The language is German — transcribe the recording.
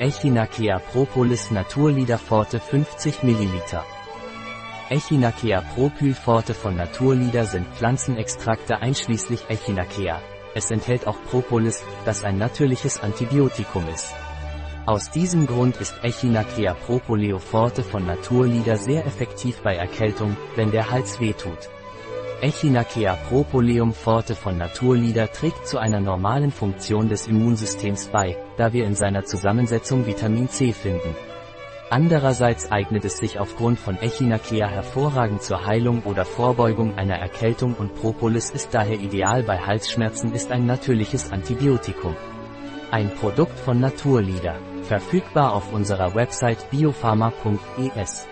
Echinacea propolis Naturlider Forte 50 ml. Echinacea propyl Forte von Naturlider sind Pflanzenextrakte einschließlich Echinacea. Es enthält auch Propolis, das ein natürliches Antibiotikum ist. Aus diesem Grund ist Echinacea propoleo forte von Naturlider sehr effektiv bei Erkältung, wenn der Hals wehtut. Echinacea propoleum forte von Naturlider trägt zu einer normalen Funktion des Immunsystems bei, da wir in seiner Zusammensetzung Vitamin C finden. Andererseits eignet es sich aufgrund von Echinacea hervorragend zur Heilung oder Vorbeugung einer Erkältung und Propolis ist daher ideal bei Halsschmerzen ist ein natürliches Antibiotikum. Ein Produkt von Naturlieder. Verfügbar auf unserer Website biopharma.es.